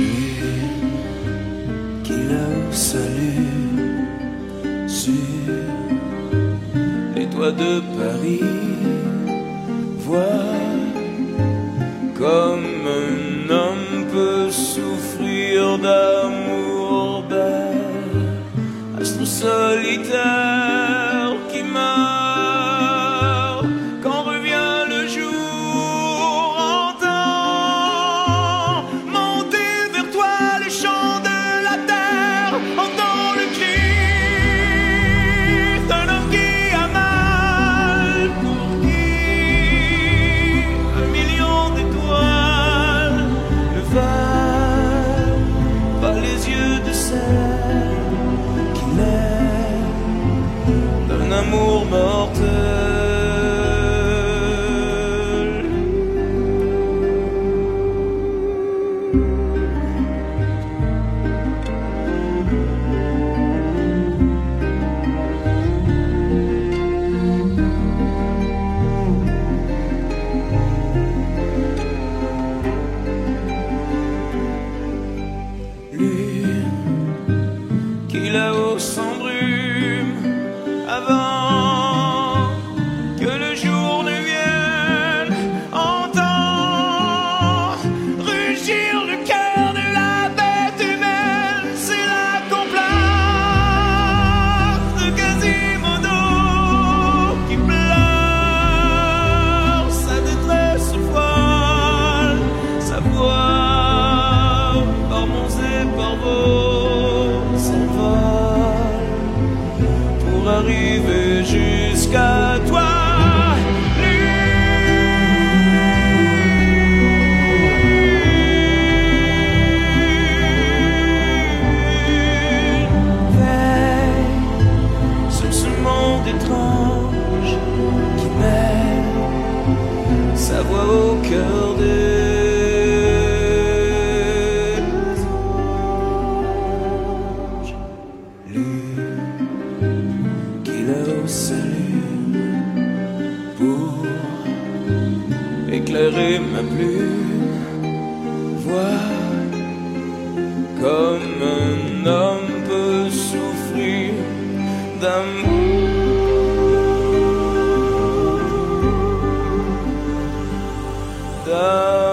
mur qui le salue sur les toits de Paris. Vois comme un homme peut souffrir d'amour bel, astre solitaire. say étrange qui met sa voix au cœur des anges. Lune qui là-haut pour éclairer ma plume. Vois comme un homme peut souffrir d'un the